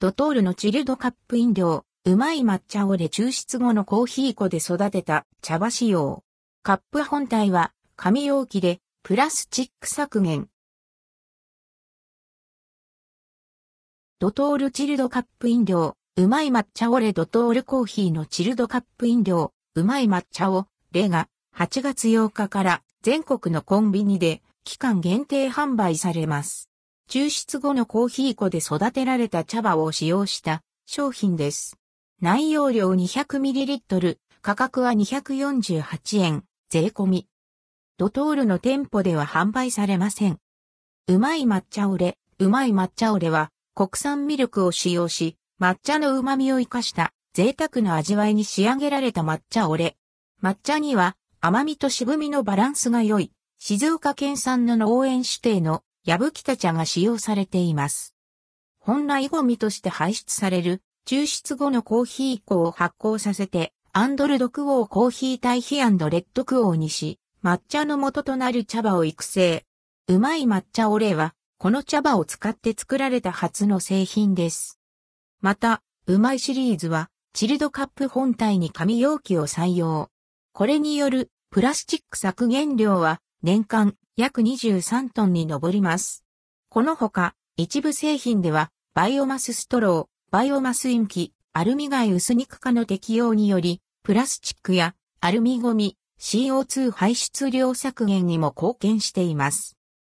ドトールのチルドカップ飲料、うまい抹茶オレ抽出後のコーヒー粉で育てた茶葉仕様。カップ本体は紙容器でプラスチック削減。ドトールチルドカップ飲料、うまい抹茶オレドトールコーヒーのチルドカップ飲料、うまい抹茶を、レが8月8日から全国のコンビニで期間限定販売されます。抽出後のコーヒー粉で育てられた茶葉を使用した商品です。内容量 200ml、価格は248円、税込み。ドトールの店舗では販売されません。うまい抹茶オレ、うまい抹茶オレは国産ミルクを使用し、抹茶の旨味を生かした贅沢な味わいに仕上げられた抹茶オレ。抹茶には甘みと渋みのバランスが良い、静岡県産の農園指定の矢吹田茶が使用されています。本来ゴミとして排出される抽出後のコーヒー粉を発酵させて、アンドルドクオーコーヒー対比レッドクオーにし、抹茶の元となる茶葉を育成。うまい抹茶オレは、この茶葉を使って作られた初の製品です。また、うまいシリーズは、チルドカップ本体に紙容器を採用。これによるプラスチック削減量は年間約23トンに上ります。このほか、一部製品では、バイオマスストロー、バイオマスインキ、アルミ蓋薄肉化の適用により、プラスチックやアルミゴミ、CO2 排出量削減にも貢献しています。